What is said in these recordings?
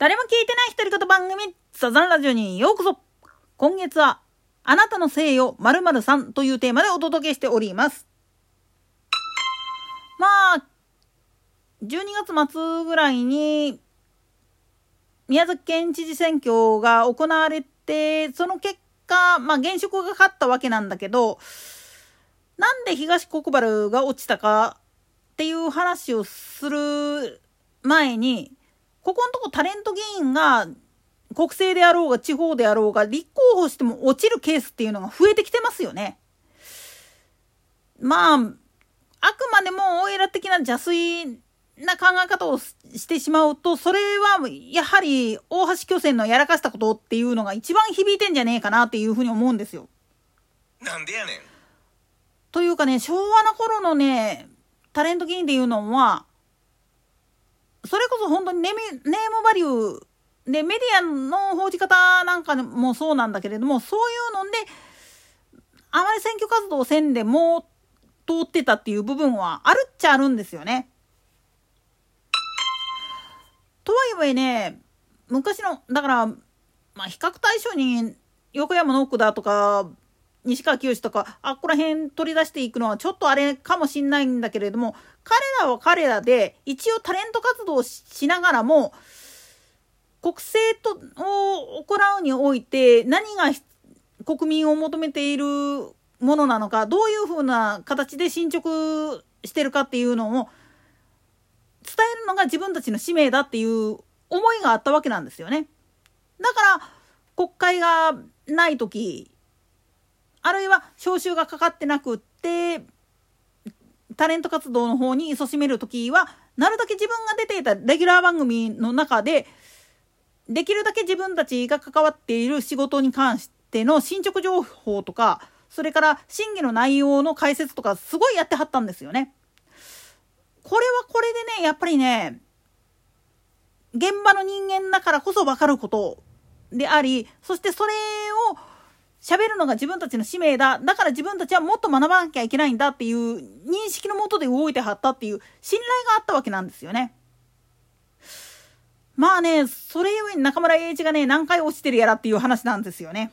誰も聞いてない独り言番組、サザンラジオにようこそ今月は、あなたのせいよ〇〇さんというテーマでお届けしております。まあ、12月末ぐらいに、宮崎県知事選挙が行われて、その結果、まあ現職が勝ったわけなんだけど、なんで東国原が落ちたかっていう話をする前に、ここのとこタレント議員が国政であろうが地方であろうが立候補しても落ちるケースっていうのが増えてきてますよね。まあ、あくまでもオイラ的な邪推な考え方をしてしまうと、それはやはり大橋巨船のやらかしたことっていうのが一番響いてんじゃねえかなっていうふうに思うんですよ。なんでやねん。というかね、昭和の頃のね、タレント議員っていうのは、それこそ本当にネームネームバリューでメディアの報じ方なんかもそうなんだけれどもそういうのであまり選挙活動せんでも通ってたっていう部分はあるっちゃあるんですよね。とはいえね昔のだからまあ比較対象に横山の奥だとか西川きよしとかあっこら辺取り出していくのはちょっとあれかもしんないんだけれども彼らは彼らで一応タレント活動をしながらも国政とを行うにおいて何が国民を求めているものなのかどういうふうな形で進捗してるかっていうのを伝えるのが自分たちの使命だっていう思いがあったわけなんですよね。だから国会がない時あるいは招集がかかってなくってタレント活動の方に勤しめる時はなるだけ自分が出ていたレギュラー番組の中でできるだけ自分たちが関わっている仕事に関しての進捗情報とかそれから審議の内容の解説とかすごいやってはったんですよね。これはこれでねやっぱりね現場の人間だからこそ分かることでありそしてそれを喋るのが自分たちの使命だだから自分たちはもっと学ばなきゃいけないんだっていう認識のもとで動いてはったっていう信頼があったわけなんですよね。まあね、それゆえに中村栄一がね、何回落ちてるやらっていう話なんですよね。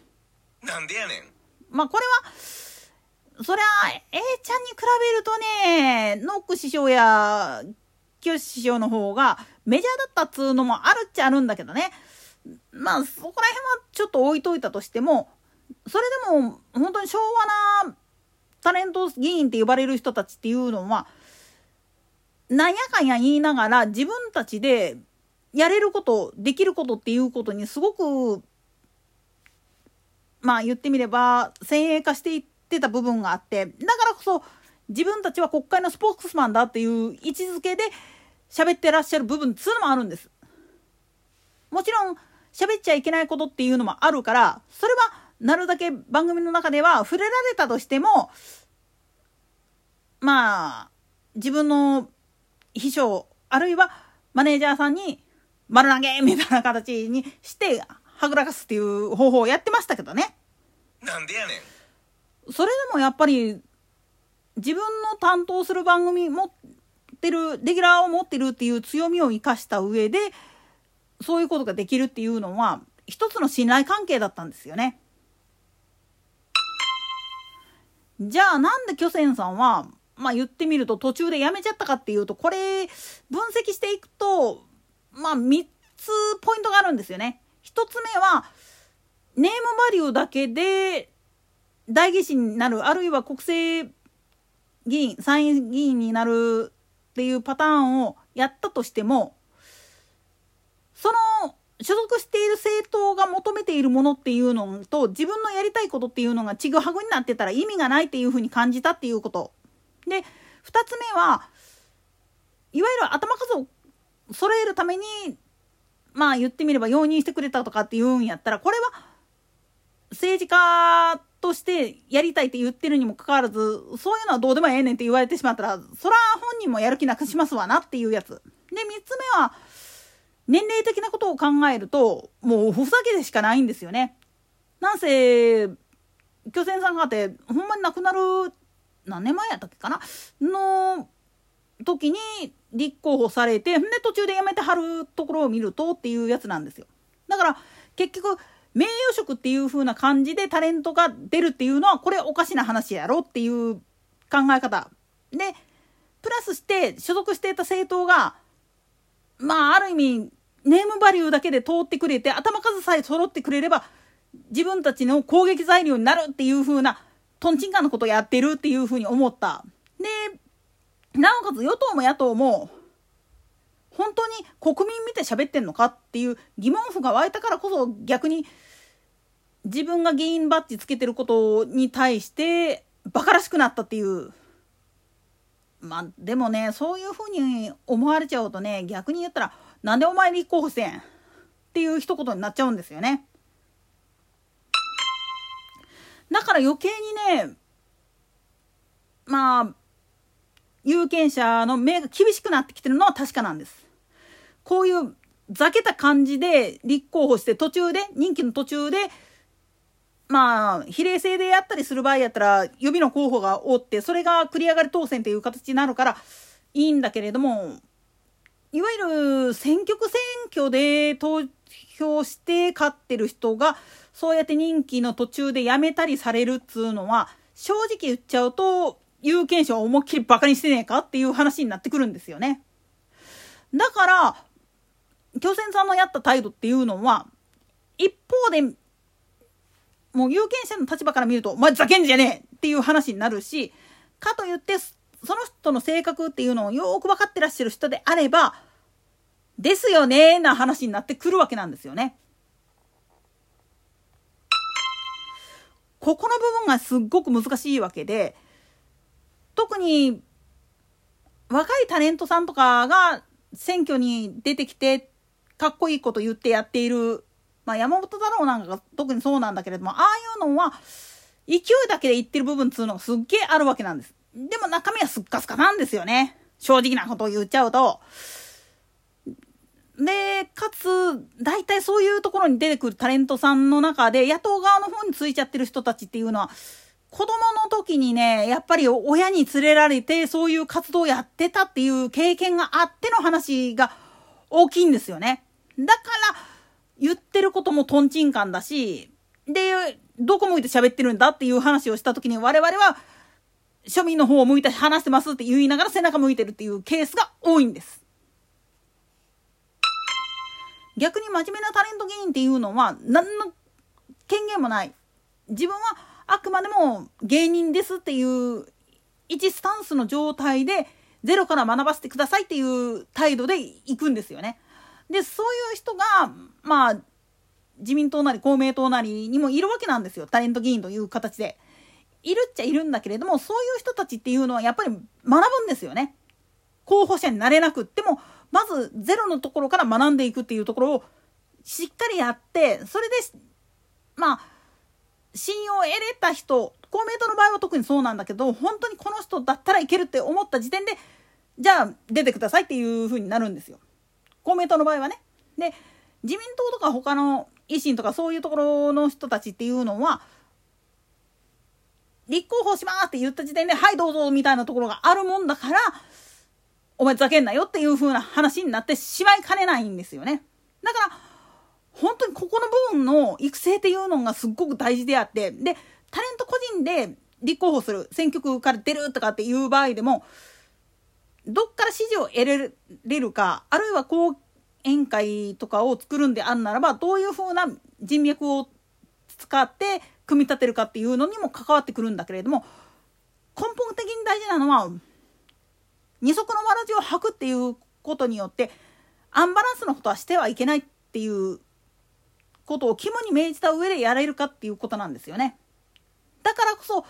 なんでやねん。まあこれは、そりゃ、A ちゃんに比べるとね、ノック師匠や、清師匠の方がメジャーだったっつうのもあるっちゃあるんだけどね。まあそこら辺はちょっと置いといたとしても、それでも本当に昭和なタレント議員って呼ばれる人たちっていうのは、なんやかんや言いながら自分たちでやれることできることっていうことにすごくまあ言ってみれば先鋭化していってた部分があってだからこそ自分たちは国会のスポークスマンだっていう位置づけで喋ってらっしゃる部分っつうのもあるんです。もちろん喋っちゃいけないことっていうのもあるからそれはなるだけ番組の中では触れられたとしてもまあ自分の秘書あるいはマネージャーさんに丸投げみたいな形にしてはぐらかすっていう方法をやってましたけどね。なんでやねん。それでもやっぱり自分の担当する番組持ってるレギュラーを持ってるっていう強みを生かした上でそういうことができるっていうのは一つの信頼関係だったんですよね。じゃあなんで巨泉さんはまあ言ってみると途中でやめちゃったかっていうとこれ分析していくとまあ、3つポイントがあるんですよね。1つ目は、ネームバリューだけで代議士になる、あるいは国政議員、参院議員になるっていうパターンをやったとしても、その所属している政党が求めているものっていうのと自分のやりたいことっていうのがちぐはぐになってたら意味がないっていうふうに感じたっていうこと。で、2つ目は、いわゆる頭数を揃えるためにまあ言ってみれば容認してくれたとかって言うんやったらこれは政治家としてやりたいって言ってるにもかかわらずそういうのはどうでもええねんって言われてしまったらそら本人もやる気なくしますわなっていうやつ。で3つ目は年齢的なことを考えるともうふざけでしかないんですよね。なんせ巨泉さんがあってほんまに亡くなる何年前やったっけかな？の時に立候補されて、で途中で辞めてはるところを見るとっていうやつなんですよ。だから結局、名誉職っていう風な感じでタレントが出るっていうのは、これおかしな話やろっていう考え方。で、プラスして所属していた政党が、まあ、ある意味、ネームバリューだけで通ってくれて、頭数さえ揃ってくれれば、自分たちの攻撃材料になるっていう風な、トンチンカンのことをやってるっていう風に思った。で、なおかつ与党も野党も、本当に国民見て喋ってんのかっていう疑問符が湧いたからこそ逆に自分が議員バッジつけてることに対してバカらしくなったっていうまあでもねそういうふうに思われちゃうとね逆に言ったらなんでお前立候補せんっていう一言になっちゃうんですよね。だから余計にねまあ有権者の目が厳しくなってきてるのは確かなんです。こういうざけた感じで立候補して途中で任期の途中でまあ、比例制でやったりする場合やったら、予備の候補がおって、それが繰り上がり当選という形になるから、いいんだけれども、いわゆる選挙区選挙で投票して勝ってる人が、そうやって任期の途中で辞めたりされるっつうのは、正直言っちゃうと、有権者を思いっきりバカにしてねえかっていう話になってくるんですよね。だから、巨泉さんのやった態度っていうのは、一方でもう有権者の立場から見ると、お前ざけんじゃねえっていう話になるし、かといって、その人の性格っていうのをよく分かってらっしゃる人であれば、ですよねな話になってくるわけなんですよね。ここの部分がすっごく難しいわけで、特に若いタレントさんとかが選挙に出てきてかっこいいこと言ってやっているまあ、山本太郎なんかが特にそうなんだけれども、ああいうのは、勢いだけで言ってる部分っつうのがすっげえあるわけなんです。でも中身はすっかすかなんですよね。正直なことを言っちゃうと。で、かつ、大体そういうところに出てくるタレントさんの中で、野党側の方についちゃってる人たちっていうのは、子供の時にね、やっぱり親に連れられて、そういう活動をやってたっていう経験があっての話が大きいんですよね。だから、言ってることもトンチンカンだし、で、どこ向いて喋ってるんだっていう話をした時に我々は庶民の方を向いて話してますって言いながら背中向いてるっていうケースが多いんです。逆に真面目なタレント議員っていうのは何の権限もない。自分はあくまでも芸人ですっていう一スタンスの状態でゼロから学ばせてくださいっていう態度で行くんですよね。でそういう人がまあ自民党なり公明党なりにもいるわけなんですよタレント議員という形で。いるっちゃいるんだけれどもそういう人たちっていうのはやっぱり学ぶんですよね。候補者になれなくってもまずゼロのところから学んでいくっていうところをしっかりやってそれでまあ信用を得れた人公明党の場合は特にそうなんだけど本当にこの人だったらいけるって思った時点でじゃあ出てくださいっていう風になるんですよ。公明党の場合はね。で自民党とか他の維新とかそういうところの人たちっていうのは立候補しますって言った時点ではいどうぞみたいなところがあるもんだからお前ざけんなよっていう風な話になってしまいかねないんですよね。だから本当にここの部分の育成っていうのがすっごく大事であってでタレント個人で立候補する選挙区から出るとかっていう場合でもどっから支持を得れるかあるいは講演会とかを作るんであんならばどういうふうな人脈を使って組み立てるかっていうのにも関わってくるんだけれども根本的に大事なのは二足のわらじを履くっていうことによってアンバランスなことはしてはいけないっていうことを肝に銘じた上でやれるかっていうことなんですよね。だからこそ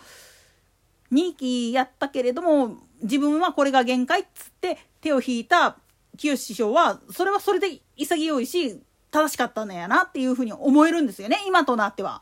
2期やったけれども自分はこれが限界っつって手を引いた清師匠はそれはそれで潔いし正しかったんやなっていうふうに思えるんですよね今となっては。